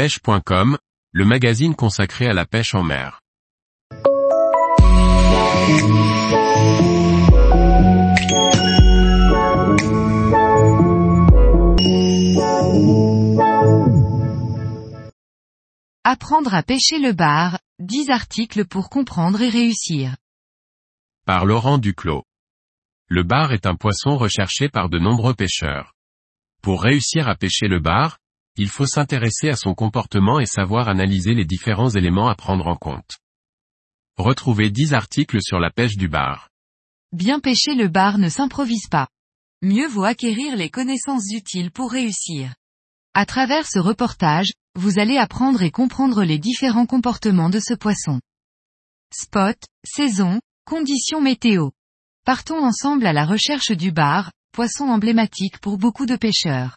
pêche.com, le magazine consacré à la pêche en mer. Apprendre à pêcher le bar, 10 articles pour comprendre et réussir. Par Laurent Duclos. Le bar est un poisson recherché par de nombreux pêcheurs. Pour réussir à pêcher le bar, il faut s'intéresser à son comportement et savoir analyser les différents éléments à prendre en compte. Retrouvez 10 articles sur la pêche du bar. Bien pêcher le bar ne s'improvise pas. Mieux vaut acquérir les connaissances utiles pour réussir. À travers ce reportage, vous allez apprendre et comprendre les différents comportements de ce poisson. Spot, saison, conditions météo. Partons ensemble à la recherche du bar, poisson emblématique pour beaucoup de pêcheurs.